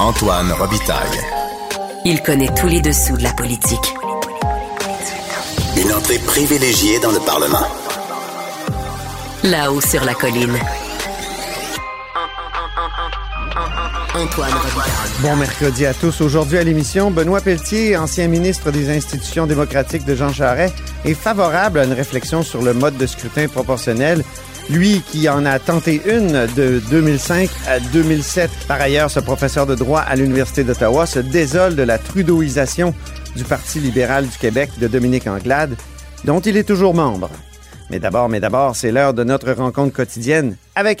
Antoine Robitaille. Il connaît tous les dessous de la politique. Une entrée privilégiée dans le Parlement. Là-haut sur la colline. Antoine Robitaille. Bon mercredi à tous. Aujourd'hui à l'émission, Benoît Pelletier, ancien ministre des institutions démocratiques de Jean Charest, est favorable à une réflexion sur le mode de scrutin proportionnel. Lui qui en a tenté une de 2005 à 2007. Par ailleurs, ce professeur de droit à l'Université d'Ottawa se désole de la trudeauisation du Parti libéral du Québec de Dominique Anglade, dont il est toujours membre. Mais d'abord, mais d'abord, c'est l'heure de notre rencontre quotidienne avec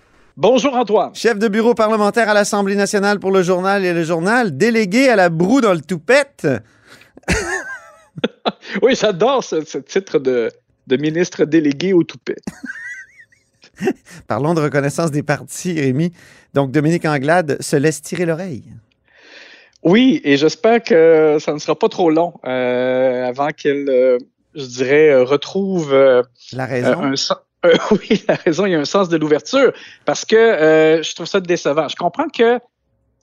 Bonjour Antoine. Chef de bureau parlementaire à l'Assemblée nationale pour le journal et le journal, délégué à la broue dans le toupette. Oui, j'adore ce, ce titre de, de ministre délégué au toupet. Parlons de reconnaissance des partis, Rémi. Donc, Dominique Anglade se laisse tirer l'oreille. Oui, et j'espère que ça ne sera pas trop long euh, avant qu'elle, euh, je dirais, retrouve euh, La raison. un sens. Euh, oui, la raison, il y a un sens de l'ouverture parce que euh, je trouve ça décevant. Je comprends que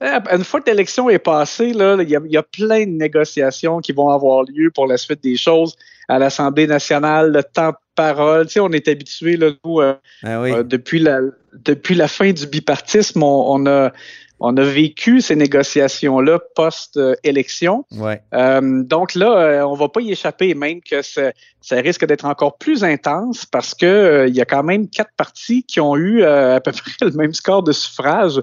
euh, une fois que l'élection est passée, là, il y, a, il y a plein de négociations qui vont avoir lieu pour la suite des choses à l'Assemblée nationale, le temps de parole. Tu sais, on est habitué, là, nous, euh, Ah oui. euh, depuis, la, depuis la fin du bipartisme, on, on a, on a vécu ces négociations-là post-élection. ouais. Euh, donc là, euh, on va pas y échapper, même que ça, ça risque d'être encore plus intense parce que euh, il y a quand même quatre partis qui ont eu euh, à peu près le même score de suffrage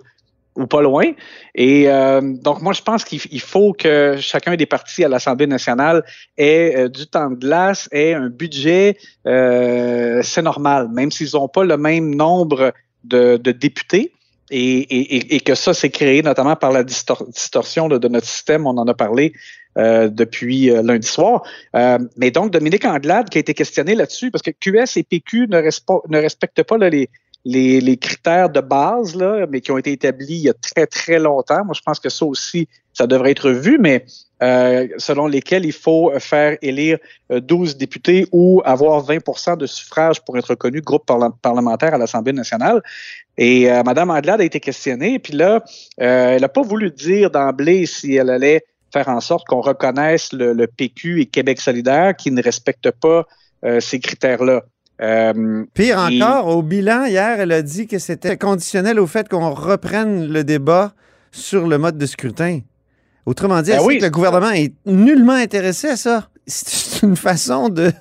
ou pas loin. Et euh, donc moi, je pense qu'il il faut que chacun des partis à l'Assemblée nationale ait euh, du temps de glace, ait un budget. euh, C'est normal, même s'ils n'ont pas le même nombre de, de députés. Et, et- et- que ça, c'est créé notamment par la distor- distorsion là, de notre système. On en a parlé euh, depuis euh, lundi soir. Euh, mais donc, Dominique Anglade qui a été questionné là-dessus, parce que QS et PQ ne, ne respectent pas là, les, les, les critères de base, là, mais qui ont été établis il y a très, très longtemps. Moi, je pense que ça aussi, ça devrait être vu, mais euh, selon lesquels il faut faire élire euh, 12 députés ou avoir 20% de suffrage pour être reconnu groupe parlementaire à l'Assemblée nationale. Et euh, Mme Anglade a été questionnée, puis là, euh, elle n'a pas voulu dire d'emblée si elle allait faire en sorte qu'on reconnaisse le, le PQ et Québec solidaire qui ne respectent pas euh, ces critères-là. Euh, Pire Et- encore, au bilan, hier, elle a dit que c'était conditionnel au fait qu'on reprenne le débat sur le mode de scrutin. Autrement dit, Ben oui. que le gouvernement est nullement intéressé à ça. C'est une façon de,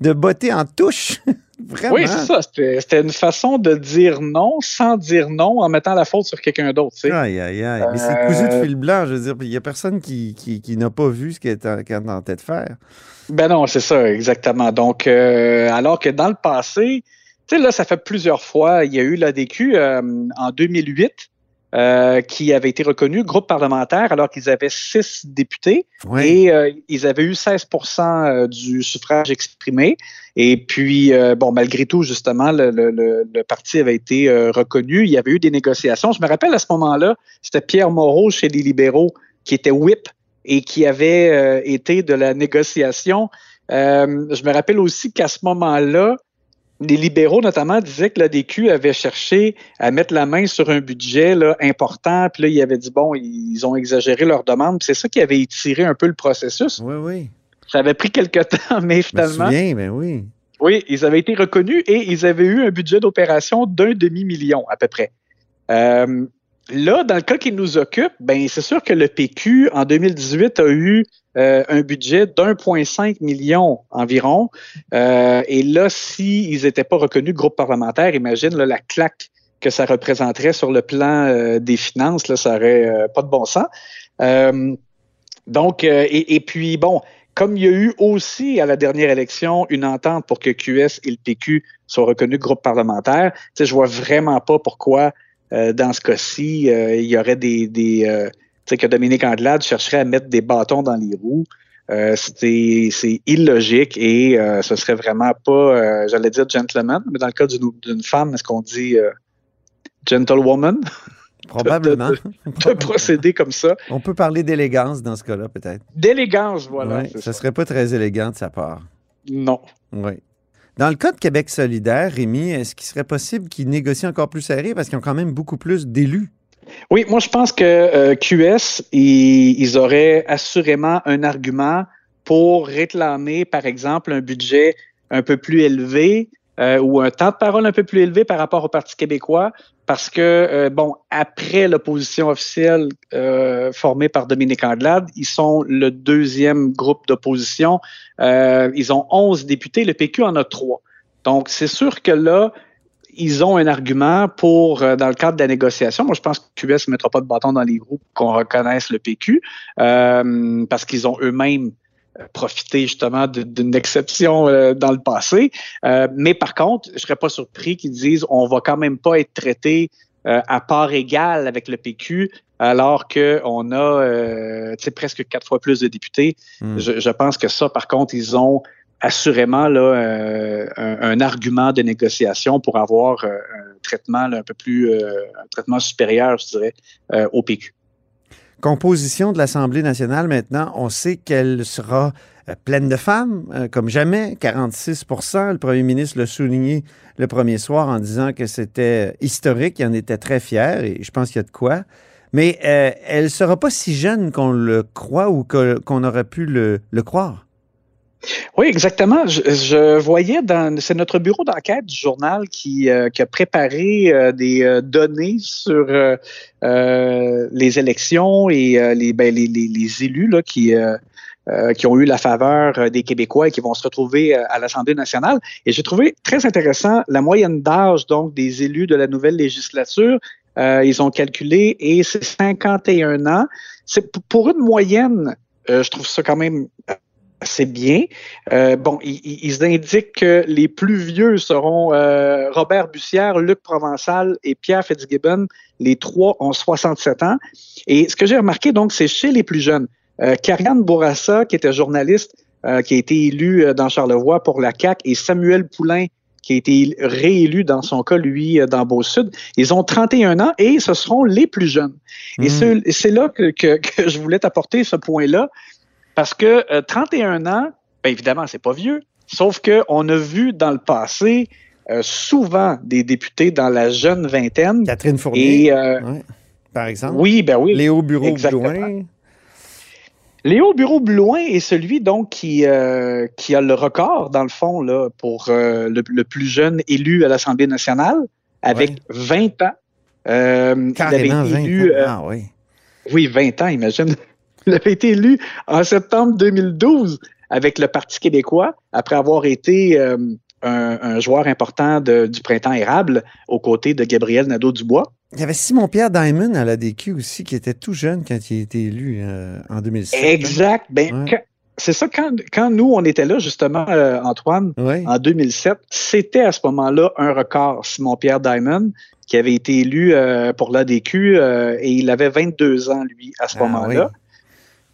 de botter en touche. Vraiment. oui, c'est ça. C'était une façon de dire non sans dire non en mettant la faute sur quelqu'un d'autre. tu sais. Aïe, aïe, aïe. Mais c'est Euh, cousu de fil blanc, je veux dire. Il n'y a personne qui, qui, qui n'a pas vu ce qu'elle est en- est en tête de faire. Ben non, c'est ça, exactement. Donc, euh, alors que dans le passé, tu sais, là, ça fait plusieurs fois, il y a eu l'ADQ euh, en 2008. Euh, qui avait été reconnu groupe parlementaire alors qu'ils avaient six députés Ouais. et euh, ils avaient eu 16% euh, du suffrage exprimé. Et puis, euh, bon, malgré tout, justement, le, le- le- parti avait été euh, reconnu. Il y avait eu des négociations. Je me rappelle à ce moment-là, c'était Pierre Moreau chez les libéraux qui était whip et qui avait été de la négociation. Euh, je me rappelle aussi qu'à ce moment-là, les libéraux, notamment, disaient que l'ADQ avait cherché à mettre la main sur un budget là, important. Puis là, ils avaient dit, bon, ils ont exagéré leur demande. C'est ça qui avait étiré un peu le processus. Oui, oui. Ça avait pris quelque temps, mais finalement, souviens, ben oui. oui, ils avaient été reconnus et ils avaient eu un budget d'opération d'un demi-million à peu près. Euh, là, dans le cas qui nous occupe, ben c'est sûr que le PQ en 2018 a eu euh, un budget d'1,5 million environ. Euh, et là, s'ils n'étaient pas reconnus groupe parlementaire, imagine la claque que ça représenterait sur le plan euh, des finances, là, ça aurait euh, pas de bon sens. Donc, et, puis, bon, comme il y a eu aussi à la dernière élection une entente pour que QS et le PQ soient reconnus groupe parlementaire, je vois vraiment pas pourquoi, euh, dans ce cas-ci, euh, il y aurait des, des euh, tu sais, que Dominique Andelade chercherait à mettre des bâtons dans les roues. C'est illogique et ce serait vraiment pas, j'allais dire gentleman, mais dans le cas d'une femme, est-ce qu'on dit gentlewoman? Probablement. de procéder comme ça? On peut parler d'élégance dans ce cas-là, peut-être. D'élégance, voilà. Ouais, ça. serait pas très élégant de sa part. Non. Oui. Dans le cas de Québec solidaire, Rémi, est-ce qu'il serait possible qu'ils négocient encore plus serré parce qu'ils ont quand même beaucoup plus d'élus? Oui, moi je pense que euh, QS, ils, auraient assurément un argument pour réclamer, par exemple, un budget un peu plus élevé euh, ou un temps de parole un peu plus élevé par rapport au Parti québécois, parce que, euh, bon, après l'opposition officielle euh, formée par Dominique Andelade, ils sont le deuxième groupe d'opposition. Euh, ils ont 11 députés, le PQ en a trois. Donc, c'est sûr que là, ils ont un argument pour, dans le cadre de la négociation, moi je pense que QS ne mettra pas de bâton dans les pour qu'on reconnaisse le PQ, parce qu'ils ont eux-mêmes euh, profité justement d'une exception euh, dans le passé. Euh, mais par contre, je serais pas surpris qu'ils disent on va quand même pas être traité euh, à part égale avec le PQ, alors qu'on a euh, presque quatre fois plus de députés. Hmm. Je, je pense que ça, par contre, ils ont assurément là, euh, un, un argument de négociation pour avoir un traitement là, un peu plus, euh, un traitement supérieur, je dirais, euh, au PQ. Composition de l'Assemblée nationale maintenant, on sait qu'elle sera euh, pleine de femmes, euh, comme jamais, 46% Le premier ministre l'a souligné le premier soir en disant que c'était historique, il en était très fier, et je pense qu'il y a de quoi. Mais euh, elle ne sera pas si jeune qu'on le croit ou qu'on aurait pu le croire. Oui, exactement. Je, je voyais dans c'est notre bureau d'enquête du journal qui, euh, qui a préparé euh, des euh, données sur euh, euh, les élections et euh, les, ben, les, les, élus là, qui, qui ont eu la faveur des Québécois et qui vont se retrouver à l'Assemblée nationale. Et j'ai trouvé très intéressant la moyenne d'âge donc des élus de la nouvelle législature. Ils ont calculé et c'est 51 ans. C'est pour une moyenne, euh, je trouve ça quand même assez bien. Euh, bon, ils, ils- indiquent que les plus vieux seront euh, Robert Bussière, Luc Provençal et Pierre Fitzgibbon. Les trois ont 67 ans. Et ce que j'ai remarqué, donc, c'est chez les plus jeunes. Euh, Karianne Bourassa, qui était journaliste, euh, qui a été élu euh, dans Charlevoix pour la CAQ, et Samuel Poulain, qui a été réélu dans son cas, lui, euh, dans Beau-Sud. Ils ont 31 ans et ce seront les plus jeunes. Et Mm. ce- c'est là que, que- que je voulais t'apporter ce point-là, parce que euh, 31 ans, bien évidemment, c'est pas vieux, sauf qu'on a vu dans le passé euh, souvent des députés dans la jeune vingtaine. Catherine Fournier, Et euh, ouais, par exemple. oui, ben oui. Léo Bureau exactement. Blouin. Léo Bureau Blouin est celui donc qui, euh, qui a le record, dans le fond, là, pour euh, le, le plus jeune élu à l'Assemblée nationale, avec Ouais. 20 ans. Euh, il avait Carrément été 20 élu, ans. euh, Ah oui. oui, 20 ans, imagine. Il avait été élu en septembre 2012 avec le Parti québécois, après avoir été euh, un, un joueur important de- du printemps érable aux côtés de Gabriel Nadeau-Dubois. Il y avait Simon-Pierre Diamond à la DQ aussi, qui était tout jeune quand il a été élu euh, en 2007. hein. Exact. Ben, Ouais. c'est ça, quand, quand nous, on était là, justement, euh, Antoine, en 2007, c'était à ce moment-là un record. Simon-Pierre Diamond, qui avait été élu euh, pour l'ADQ, et il avait 22 ans, lui, à ce Ah, moment-là.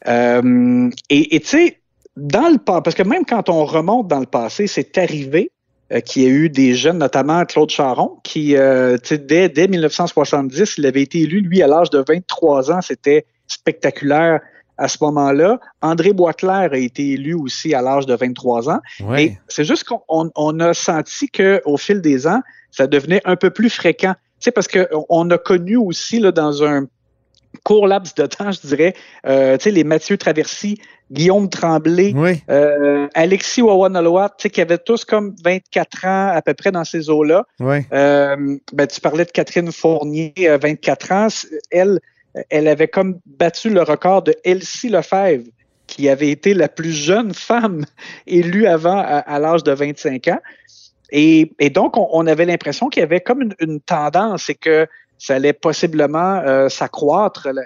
Euh, et tu sais, dans le pas, parce que même quand on remonte dans le passé, c'est arrivé euh, qu'il y a eu des jeunes, notamment Claude Charon, qui, euh, tu sais, dès, dès 1970, il avait été élu, lui, à l'âge de 23 ans. C'était spectaculaire à ce moment-là. André Boisclair a été élu aussi à l'âge de 23 ans. Ouais. Et c'est juste qu'on on- a senti qu'au fil des ans, ça devenait un peu plus fréquent. Tu sais, parce qu'on on a connu aussi là, dans un court laps de temps, je dirais, euh, tu sais, les Mathieu Traversy, Guillaume Tremblay, Oui. euh, Alexis Wawanaloa, tu sais, qui avaient tous comme 24 ans à peu près dans ces eaux-là. Oui. Euh, ben, tu parlais de Catherine Fournier, euh, 24 ans. C- Elle, elle avait comme battu le record de Elsie Lefebvre, qui avait été la plus jeune femme élue avant à, à l'âge de 25 ans. Et, et donc, on, on avait l'impression qu'il y avait comme une, une tendance et que ça allait possiblement euh, s'accroître la,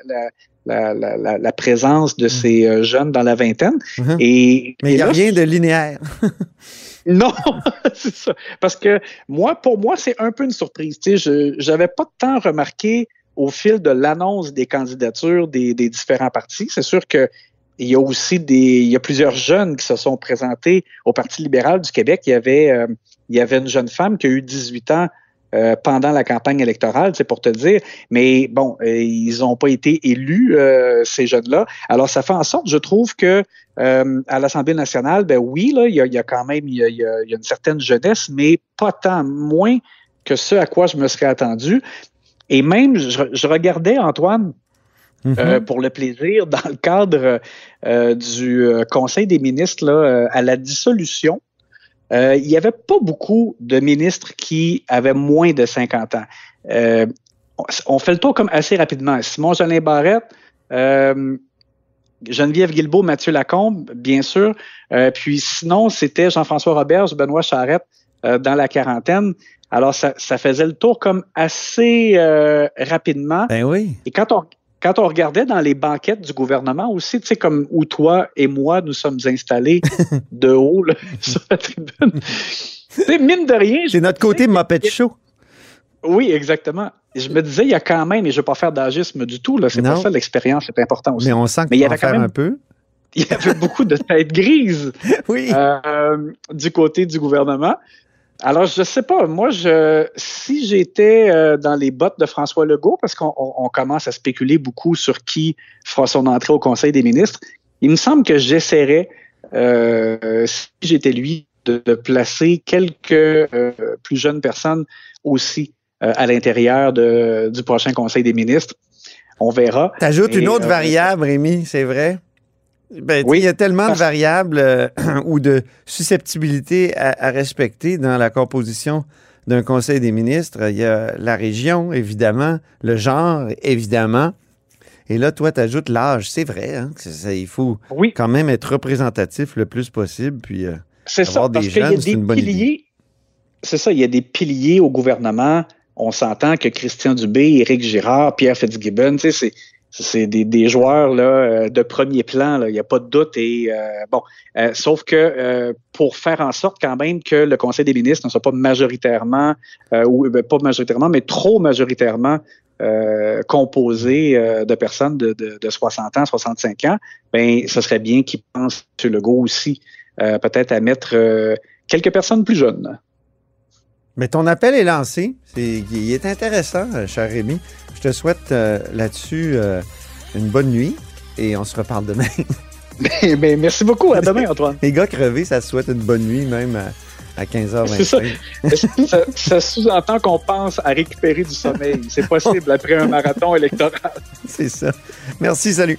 la, la, la- présence de ces euh, jeunes dans la vingtaine. Mhm. Et, Mais il n'y a là, rien de linéaire. non, c'est ça. Parce que moi, pour moi, c'est un peu une surprise. Tu sais, je j'avais pas tant remarqué au fil de l'annonce des candidatures des, des différents partis. C'est sûr que il y a aussi des, il y a plusieurs jeunes qui se sont présentés au Parti libéral du Québec. Il y avait, euh, il y avait une jeune femme qui a eu 18 ans euh, pendant la campagne électorale, c'est pour te dire. Mais bon, euh, ils n'ont pas été élus, euh, ces jeunes-là. Alors, ça fait en sorte, je trouve que à l'Assemblée nationale, ben oui, là, il y a, il y a quand même il y a, y une certaine jeunesse, mais pas tant, moins que ce à quoi je me serais attendu. Et même, je, je regardais Antoine Mhm. euh, pour le plaisir dans le cadre euh, du Conseil des ministres là, euh, à la dissolution. Euh, il n'y avait pas beaucoup de ministres qui avaient moins de 50 ans. Euh, on- fait le tour comme assez rapidement. Simon Jolin Barrette, euh, Geneviève Guilbeault, Mathieu Lacombe, bien sûr. Euh, puis sinon, c'était Jean-François Roberge, Benoît Charette euh, dans la quarantaine. Alors, ça, ça faisait le tour comme assez euh, rapidement. Ben oui. Et quand on, quand on regardait dans les banquettes du gouvernement aussi, tu sais, comme où toi et moi, nous sommes installés de haut là, sur la tribune. Tu sais, mine de rien. C'est notre côté Muppet Show. Oui, exactement. Je me disais, il y a quand même, et je ne veux pas faire d'agisme du tout, là, c'est pas ça l'expérience, c'est important aussi. Mais on sent Mais il y avait quand même- un peu. Il y avait beaucoup de têtes grises Oui. euh, du côté du gouvernement. Alors, je sais pas, moi, je, si j'étais euh, dans les bottes de François Legault, parce qu'on on- on commence à spéculer beaucoup sur qui fera son entrée au Conseil des ministres, il me semble que j'essaierais, euh, si j'étais lui, de, de placer quelques euh, plus jeunes personnes aussi euh, à l'intérieur du prochain Conseil des ministres. On verra. T'ajoutes une autre variable, Rémi, c'est vrai? Ben, Oui. il y a tellement de variables euh, ou de susceptibilité à, à respecter dans la composition d'un conseil des ministres. Il y a la région, évidemment, le genre, évidemment. Et là, toi, tu ajoutes l'âge. C'est vrai, hein, ça- il faut Oui. quand même être représentatif le plus possible. Puis, euh, C'est ça, des parce qu'il y a jeunes, c'est des une bonne idée. piliers. C'est ça, il y a des piliers au gouvernement. On s'entend que Christian Dubé, Éric Girard, Pierre Fitzgibbon, tu sais, c'est c'est des, des joueurs là, euh, de premier plan, il n'y a pas de doute. Et euh, bon, euh, sauf que euh, pour faire en sorte quand même que le Conseil des ministres ne soit pas majoritairement, euh, ou ben, pas majoritairement, mais trop majoritairement euh, composé de personnes de, de, de 60 ans, 65 ans, ben ce serait bien qu'ils pensent, M. Legault aussi, peut-être à mettre quelques personnes plus jeunes. Mais ton appel est lancé. C'est, il est intéressant, euh, cher Rémi. Je te souhaite euh, là-dessus euh, une bonne nuit et on se reparle demain. Ben, ben, merci beaucoup. À demain, Antoine. Les gars crevés, ça se souhaite une bonne nuit même à, à 15h25. C'est ça. ça, ça sous-entend qu'on pense à récupérer du sommeil. C'est possible après un marathon électoral. C'est ça. Merci, salut.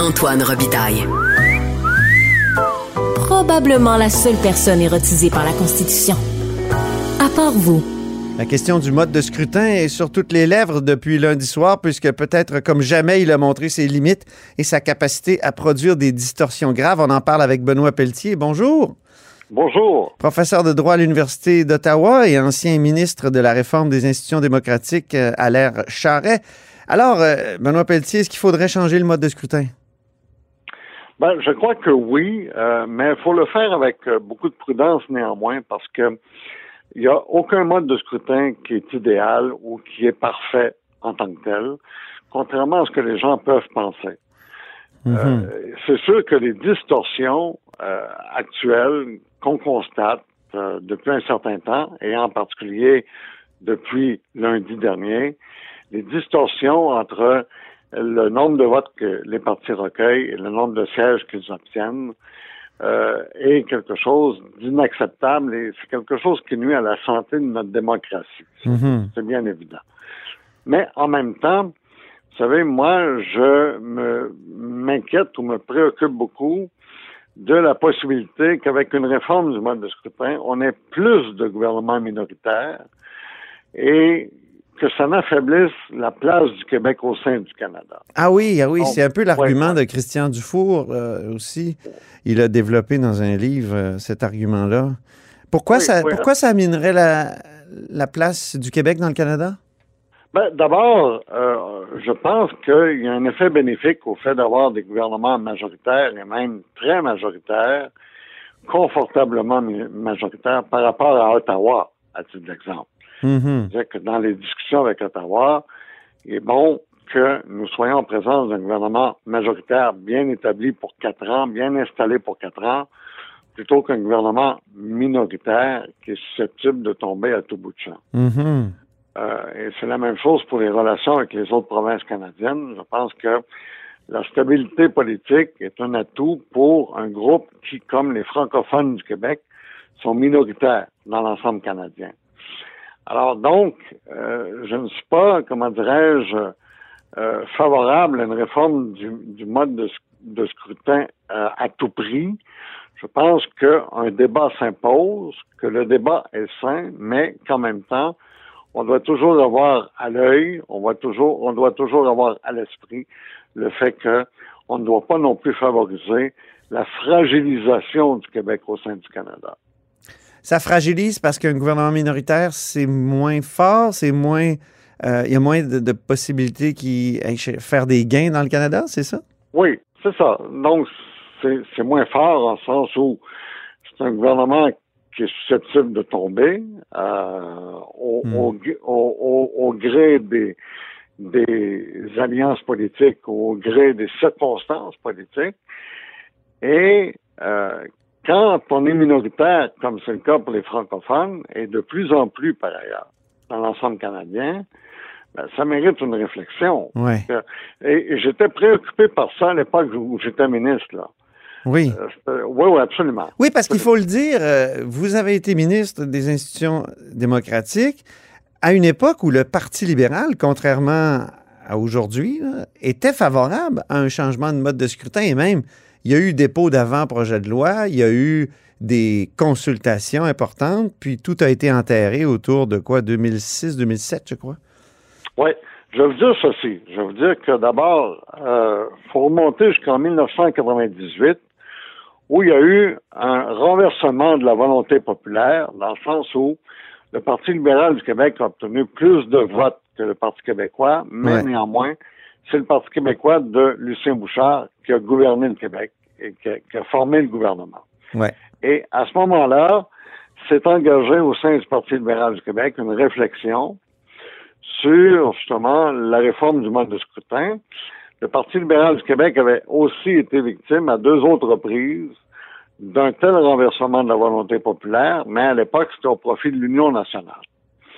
Antoine Robitaille. Probablement la seule personne érotisée par la Constitution. À part vous. La question du mode de scrutin est sur toutes les lèvres depuis lundi soir, puisque peut-être comme jamais il a montré ses limites et sa capacité à produire des distorsions graves. On en parle avec Benoît Pelletier. Bonjour. Bonjour. Professeur de droit à l'Université d'Ottawa et ancien ministre de la Réforme des institutions démocratiques euh, à l'ère Charret. Alors, euh, Benoît Pelletier, est-ce qu'il faudrait changer le mode de scrutin? Ben, je crois que oui, euh, mais il faut le faire avec beaucoup de prudence néanmoins parce que il n'y a aucun mode de scrutin qui est idéal ou qui est parfait en tant que tel, contrairement à ce que les gens peuvent penser. Mhm. euh, c'est sûr que les distorsions euh, actuelles qu'on constate euh, depuis un certain temps, et en particulier depuis lundi dernier, les distorsions entre le nombre de votes que les partis recueillent et le nombre de sièges qu'ils obtiennent euh, est quelque chose d'inacceptable et c'est quelque chose qui nuit à la santé de notre démocratie. Mhm. C'est bien évident. Mais en même temps, vous savez, moi, je me m'inquiète ou me préoccupe beaucoup de la possibilité qu'avec une réforme du mode de scrutin, on ait plus de gouvernements minoritaires et que ça n'affaiblisse la place du Québec au sein du Canada. Ah oui, ah oui, c'est un peu l'argument ouais. de Christian Dufour euh, aussi. Il a développé dans un livre euh, cet argument-là. Pourquoi, Oui, ça, oui. pourquoi ça minerait la, la place du Québec dans le Canada? Ben, D'abord, euh, je pense qu'il y a un effet bénéfique au fait d'avoir des gouvernements majoritaires et même très majoritaires, confortablement majoritaires par rapport à Ottawa, à titre d'exemple. Mhm. C'est-à-dire que dans les discussions avec Ottawa, il est bon que nous soyons en présence d'un gouvernement majoritaire bien établi pour quatre ans, bien installé pour quatre ans, plutôt qu'un gouvernement minoritaire qui est susceptible de tomber à tout bout de champ. Mhm. Euh, et c'est la même chose pour les relations avec les autres provinces canadiennes. Je pense que la stabilité politique est un atout pour un groupe qui, comme les francophones du Québec, sont minoritaires dans l'ensemble canadien. Alors donc, euh, je ne suis pas, comment dirais-je, euh, favorable à une réforme du, du mode de, sc- de scrutin euh, à tout prix. Je pense qu'un débat s'impose, que le débat est sain, mais qu'en même temps, on doit toujours avoir à l'œil, on doit toujours, on doit toujours avoir à l'esprit le fait que on ne doit pas non plus favoriser la fragilisation du Québec au sein du Canada. Ça fragilise parce qu'un gouvernement minoritaire, c'est moins fort, c'est moins. euh, Il y a moins de, de possibilités qui faire des gains dans le Canada, c'est ça? Oui, c'est ça. Donc, c'est moins fort en sens où c'est un gouvernement qui est susceptible de tomber euh, au, Hmm. au, au- au- au gré des, des alliances politiques, au gré des circonstances politiques. Et euh, quand on est minoritaire, comme c'est le cas pour les francophones, et de plus en plus par ailleurs dans l'ensemble canadien, ben, ça mérite une réflexion. Ouais. Et, et j'étais préoccupé par ça à l'époque où j'étais ministre. Là. Oui. Euh, oui, oui, absolument. Oui, parce qu'il faut le dire, euh, vous avez été ministre des institutions démocratiques à une époque où le Parti libéral, contrairement à aujourd'hui, était favorable à un changement de mode de scrutin et même il y a eu dépôt d'avant-projet de loi, il y a eu des consultations importantes, puis tout a été enterré autour de quoi, 2006-2007, je crois? Oui, je vais vous dire ceci. Je vais vous dire que d'abord, il euh, faut remonter jusqu'en 1998, où il y a eu un renversement de la volonté populaire, dans le sens où le Parti libéral du Québec a obtenu plus de votes que le Parti québécois, mais néanmoins, c'est le Parti québécois de Lucien Bouchard qui a gouverné le Québec et qui a, formé le gouvernement. Ouais. Et à ce moment-là, s'est engagé au sein du Parti libéral du Québec une réflexion sur justement la réforme du mode de scrutin. Le Parti libéral du Québec avait aussi été victime à deux autres reprises d'un tel renversement de la volonté populaire, mais à l'époque, c'était au profit de l'Union nationale.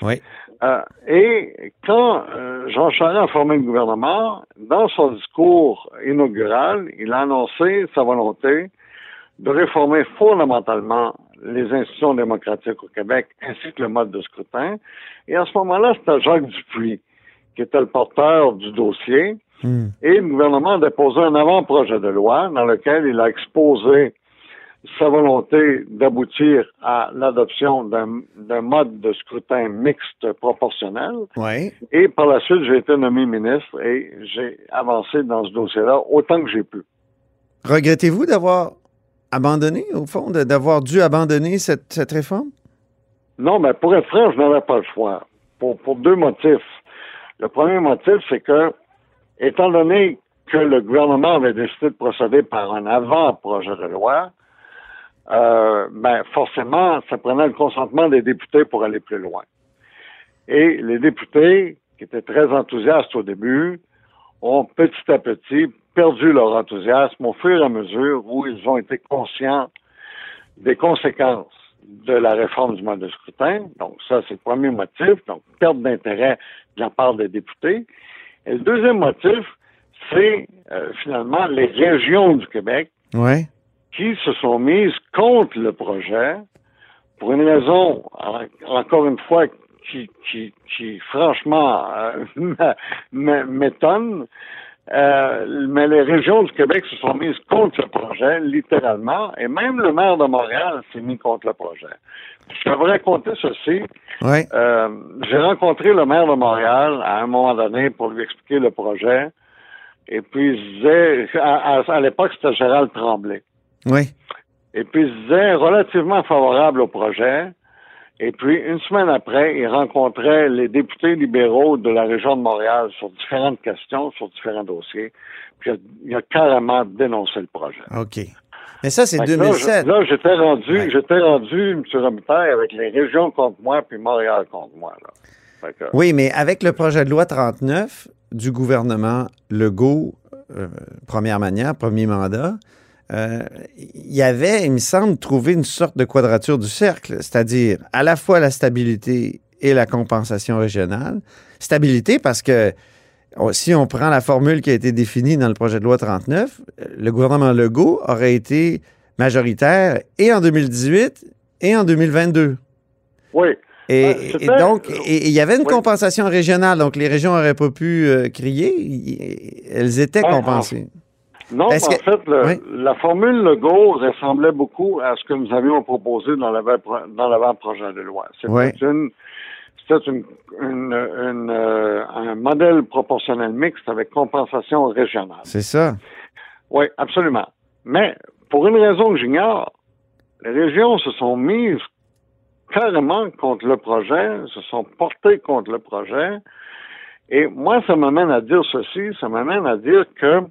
Oui. Euh, et quand euh, Jean Charest a formé le gouvernement, dans son discours inaugural, il a annoncé sa volonté de réformer fondamentalement les institutions démocratiques au Québec ainsi que le mode de scrutin. Et à ce moment-là, c'était Jacques Dupuis qui était le porteur du dossier. Hmm. Et le gouvernement a déposé un avant-projet de loi dans lequel il a exposé sa volonté d'aboutir à l'adoption d'un mode de scrutin mixte proportionnel. Ouais. Et par la suite, j'ai été nommé ministre et j'ai avancé dans ce dossier-là autant que j'ai pu. Regrettez-vous d'avoir abandonné, au fond, d'avoir dû abandonner cette, cette réforme? Non, mais pour être franc, je n'avais pas le choix. Pour, pour deux motifs. Le premier motif, c'est que, étant donné que le gouvernement avait décidé de procéder par un avant-projet de loi, euh, ben forcément, ça prenait le consentement des députés pour aller plus loin. Et les députés, qui étaient très enthousiastes au début, ont petit à petit perdu leur enthousiasme au fur et à mesure où ils ont été conscients des conséquences de la réforme du mode de scrutin. Donc ça, c'est le premier motif, donc perte d'intérêt de la part des députés. Et le deuxième motif, c'est euh, finalement les régions du Québec ouais qui se sont mises contre le projet pour une raison, encore une fois, qui, qui, qui franchement euh, m'étonne. Euh, mais les régions du Québec se sont mises contre le projet, littéralement, et même le maire de Montréal s'est mis contre le projet. Je vais vous raconter ceci. Ouais. Euh, J'ai rencontré le maire de Montréal à un moment donné pour lui expliquer le projet. Et puis, je disais, à, à l'époque, c'était Gérald Tremblay. Oui. Et puis, il se disait relativement favorable au projet. Et puis, une semaine après, il rencontrait les députés libéraux de la région de Montréal sur différentes questions, sur différents dossiers. Puis, il a carrément dénoncé le projet. OK. Mais ça, c'est 2007. Là, j'étais rendu, j'étais rendu, M. Robitaille, avec les régions contre moi, puis Montréal contre moi. Oui, mais avec le projet de loi 39 du gouvernement Legault, euh, première manière, premier mandat, euh, il y avait, il me semble, trouvé une sorte de quadrature du cercle, c'est-à-dire à la fois la stabilité et la compensation régionale. Stabilité parce que si on prend la formule qui a été définie dans le projet de loi 39, le gouvernement Legault aurait été majoritaire et en 2018 et en 2022. Oui. Et, ben, donc, il y avait une compensation régionale, donc les régions n'auraient pas pu euh, crier, elles étaient compensées. Non, en fait, la formule Legault ressemblait beaucoup à ce que nous avions proposé dans l'avant-projet de loi. C'était une, une, euh, un modèle proportionnel mixte avec compensation régionale. C'est ça. Oui, absolument. Mais pour une raison que j'ignore, les régions se sont mises carrément contre le projet, se sont portées contre le projet. Et moi, ça m'amène à dire ceci, ça m'amène à dire que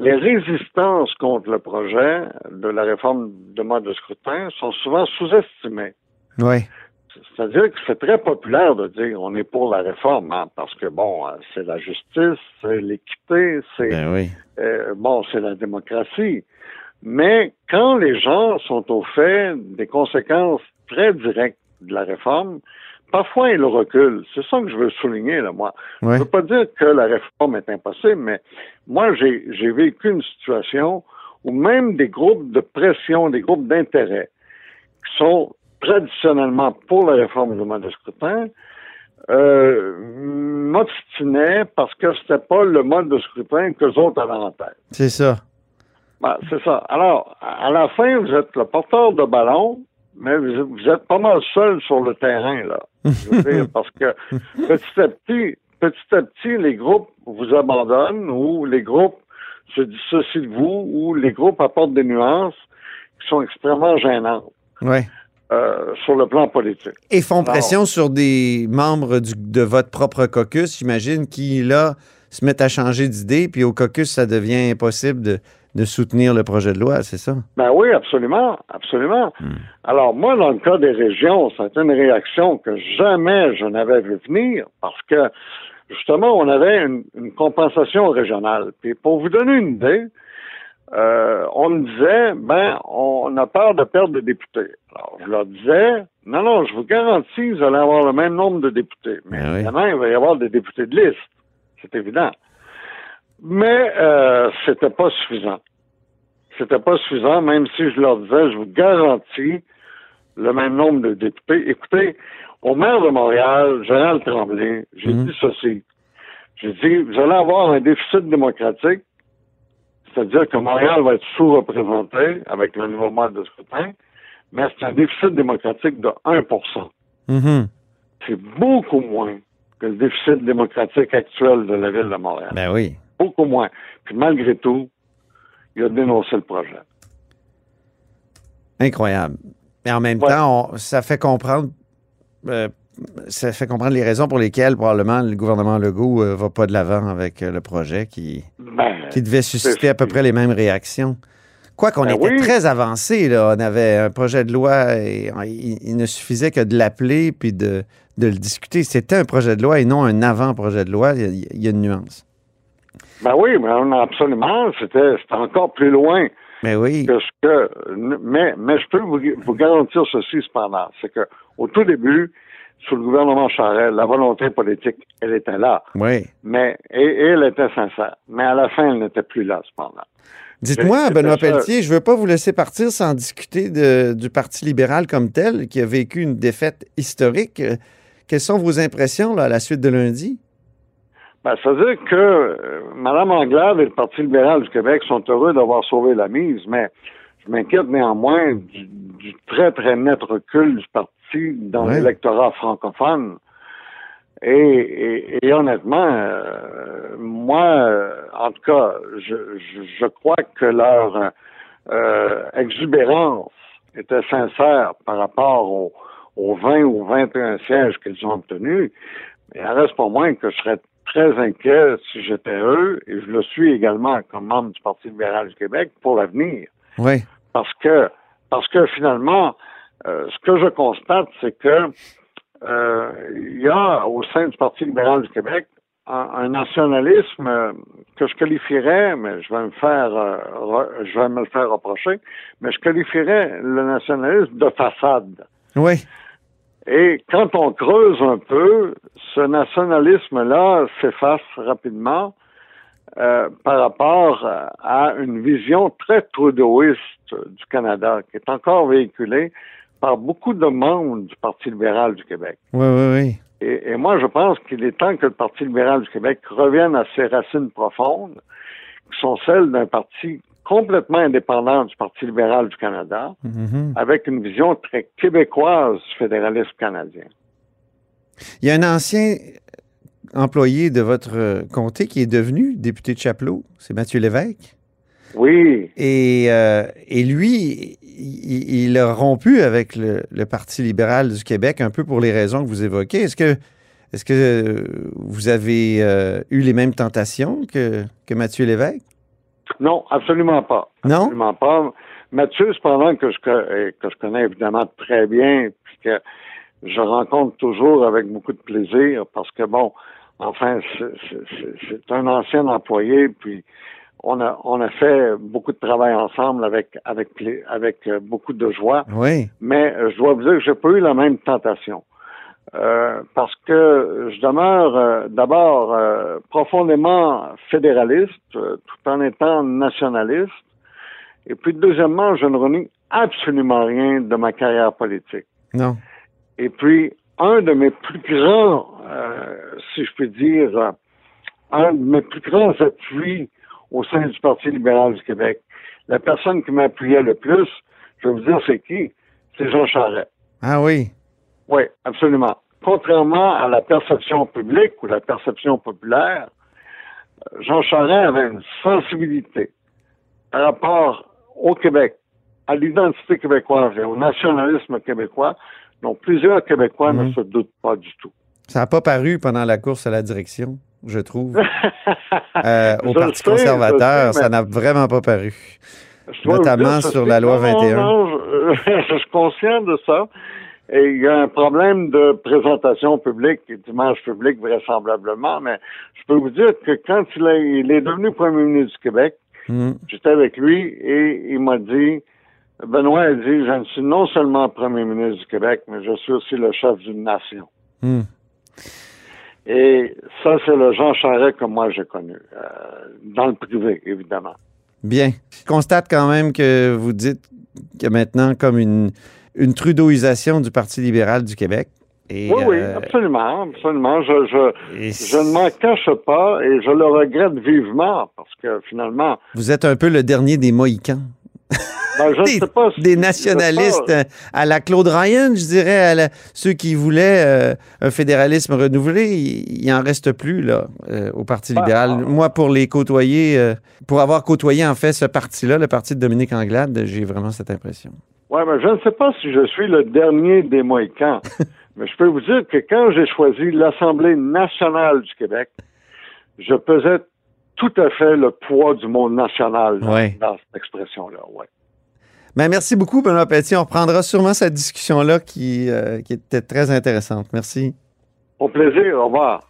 les résistances contre le projet de la réforme de mode de scrutin sont souvent sous-estimées. Oui. C'est-à-dire que c'est très populaire de dire on est pour la réforme, hein, parce que bon, euh, c'est la justice, c'est l'équité, c'est ben euh, bon, c'est la démocratie. Mais quand les gens sont au fait des conséquences très directes de la réforme, parfois il recule. C'est ça que je veux souligner, là, moi. Je ne veux pas dire que la réforme est impossible, mais moi, j'ai vécu une situation où même des groupes de pression, des groupes d'intérêt qui sont traditionnellement pour la réforme du mode de scrutin, euh, m'obstinaient parce que c'était pas le mode de scrutin que les autres avaient en tête. C'est ça. Ben, c'est ça. Alors, à la fin, vous êtes le porteur de ballon, mais vous, êtes pas mal seul sur le terrain, là. parce que petit à petit, petit à petit, les groupes vous abandonnent ou les groupes se dissocient de vous ou les groupes apportent des nuances qui sont extrêmement gênantes. Ouais. Euh, sur le plan politique. Et font pression sur des membres du- de votre propre caucus, j'imagine, qui, là, se mettent à changer d'idée, puis au caucus, ça devient impossible de, de soutenir le projet de loi, c'est ça? Ben oui, absolument, absolument. Hmm. Alors moi, dans le cas des régions, c'est une réaction que jamais je n'avais vu venir parce que justement, on avait une, une compensation régionale. Puis pour vous donner une idée, euh, on me disait, ben, on a peur de perdre des députés. Alors, je leur disais, non, non, je vous garantis, vous allez avoir le même nombre de députés. Mais Ben oui. évidemment, il va y avoir des députés de liste. C'est évident. Mais euh, c'était pas suffisant. C'était pas suffisant, même si je leur disais, je vous garantis le même nombre de députés. Écoutez, au maire de Montréal, Gérald Tremblay, j'ai dit ceci. J'ai dit, vous allez avoir un déficit démocratique, c'est-à-dire que Montréal va être sous-représenté avec le nouveau mode de scrutin, mais c'est un déficit démocratique de 1 Mhm. C'est beaucoup moins que le déficit démocratique actuel de la ville de Montréal. Ben oui. Beaucoup moins. Puis malgré tout, il a dénoncé le projet. Incroyable. Mais en même Ouais. temps, on- ça fait comprendre euh, ça fait comprendre les raisons pour lesquelles probablement le gouvernement Legault ne va pas de l'avant avec euh, le projet qui, Ben, qui devait susciter à peu près les mêmes réactions. Quoi qu'on Ben était oui. très avancé, là. on avait un projet de loi et on- il, il ne suffisait que de l'appeler puis de, de le discuter. C'était un projet de loi et non un avant-projet de loi. Il y a, il y a une nuance. Ben oui, mais absolument, c'était encore plus loin Mais oui. que ce que. Mais, mais je peux vous, vous garantir ceci cependant, c'est que au tout début, sous le gouvernement Charest, la volonté politique, elle était là. Oui. Mais et, et elle était sincère. Mais à la fin, elle n'était plus là cependant. Dites-moi, Benoît. Pelletier, je ne veux pas vous laisser partir sans discuter de- du Parti libéral comme tel, qui a vécu une défaite historique. Quelles sont vos impressions là, à la suite de lundi? Ben, ça veut dire que euh, Mme Anglade et le Parti libéral du Québec sont heureux d'avoir sauvé la mise, mais je m'inquiète néanmoins du, du très, très net recul du parti dans Ouais. l'électorat francophone. Et, et- et honnêtement, euh, moi, euh, en tout cas, je, je, je crois que leur euh, exubérance était sincère par rapport aux, aux 20 ou 21 sièges qu'ils ont obtenus. Mais il en reste pas moins que je serais très inquiet si j'étais eux, et je le suis également comme membre du Parti libéral du Québec, pour l'avenir. Oui. Parce que, parce que finalement, euh, ce que je constate, c'est que euh, il y a au sein du Parti libéral du Québec un, un nationalisme euh, que je qualifierais, mais je vais me faire, euh, re- je vais me le faire reprocher, mais je qualifierais le nationalisme de façade. Oui. Et quand on creuse un peu, ce nationalisme-là s'efface rapidement euh, par rapport à une vision très trudeauiste du Canada, qui est encore véhiculée par beaucoup de membres du Parti libéral du Québec. Oui, oui, oui. Et, et moi, je pense qu'il est temps que le Parti libéral du Québec revienne à ses racines profondes, qui sont celles d'un parti complètement indépendant du Parti libéral du Canada, Mhm. avec une vision très québécoise du fédéralisme canadien. Il y a un ancien employé de votre euh, comté qui est devenu député de Chapelot, c'est Mathieu Lévesque. Oui. Et, euh, et lui, il, il a rompu avec le, le Parti libéral du Québec un peu pour les raisons que vous évoquez. Est-ce que, est-ce que vous avez euh, eu les mêmes tentations que, que Mathieu Lévesque? Non, absolument pas. Non? Absolument pas. Mathieu, cependant, que je, euh, que je connais évidemment très bien, puis que je rencontre toujours avec beaucoup de plaisir, parce que, bon, enfin, c'est- un ancien employé, puis on a, on a fait beaucoup de travail ensemble avec, avec, avec euh, beaucoup de joie. Oui. Mais euh, je dois vous dire que j'ai pas eu la même tentation. Euh, parce que je demeure euh, d'abord euh, profondément fédéraliste, euh, tout en étant nationaliste. Et puis deuxièmement, je ne renie absolument rien de ma carrière politique. Non. Et puis, un de mes plus grands, euh, si je puis dire, un de mes plus grands appuis au sein du Parti libéral du Québec, la personne qui m'appuyait le plus, je vais vous dire c'est qui? C'est Jean Charest. Ah oui. Oui, absolument. contrairement à la perception publique ou la perception populaire, Jean Charest avait une sensibilité par rapport au Québec, à l'identité québécoise et au nationalisme québécois dont plusieurs Québécois ne Mhm. se doutent pas du tout. Ça n'a pas paru pendant la course à la direction, je trouve. Euh, au Je Parti sais, conservateur, sais, ça n'a vraiment pas paru. Notamment dire, sur la loi non, non, 21. non, je, je suis conscient de ça. Et il y a un problème de présentation publique et d'image publique vraisemblablement, mais je peux vous dire que quand il est, il est devenu premier ministre du Québec, Hmm. j'étais avec lui et il m'a dit, Benoît a dit, je ne suis non seulement premier ministre du Québec, mais je suis aussi le chef d'une nation. Hmm. Et ça, c'est le Jean Charest que moi j'ai connu, euh, dans le privé, évidemment. Bien. Je constate quand même que vous dites a maintenant comme une, une trudeauisation du Parti libéral du Québec. Et, oui, oui, euh, absolument, absolument. Je, je, et je ne m'en cache pas et je le regrette vivement parce que finalement, vous êtes un peu le dernier des Mohicans. ben, je des, sais pas si- des je sais nationalistes pas. euh, à la Claude Ryan, je dirais, à la- ceux qui voulaient euh, un fédéralisme renouvelé, il, il en reste plus là euh, au Parti Ah. libéral. Moi, pour les côtoyer, euh, pour avoir côtoyé en fait ce parti-là, le parti de Dominique Anglade, j'ai vraiment cette impression. Ouais, mais je ne sais pas si je suis le dernier des Mohicans, mais je peux vous dire que quand j'ai choisi l'Assemblée nationale du Québec, je pesais tout à fait le poids du monde national dans, Ouais. dans cette expression-là. Ouais. Ben, merci beaucoup, Benoît Pelletier. On reprendra sûrement cette discussion-là qui, euh, qui était très intéressante. Merci. Au plaisir, au revoir.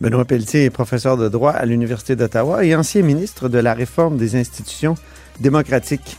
Benoît Pelletier est professeur de droit à l'Université d'Ottawa et ancien ministre de la Réforme des institutions démocratiques.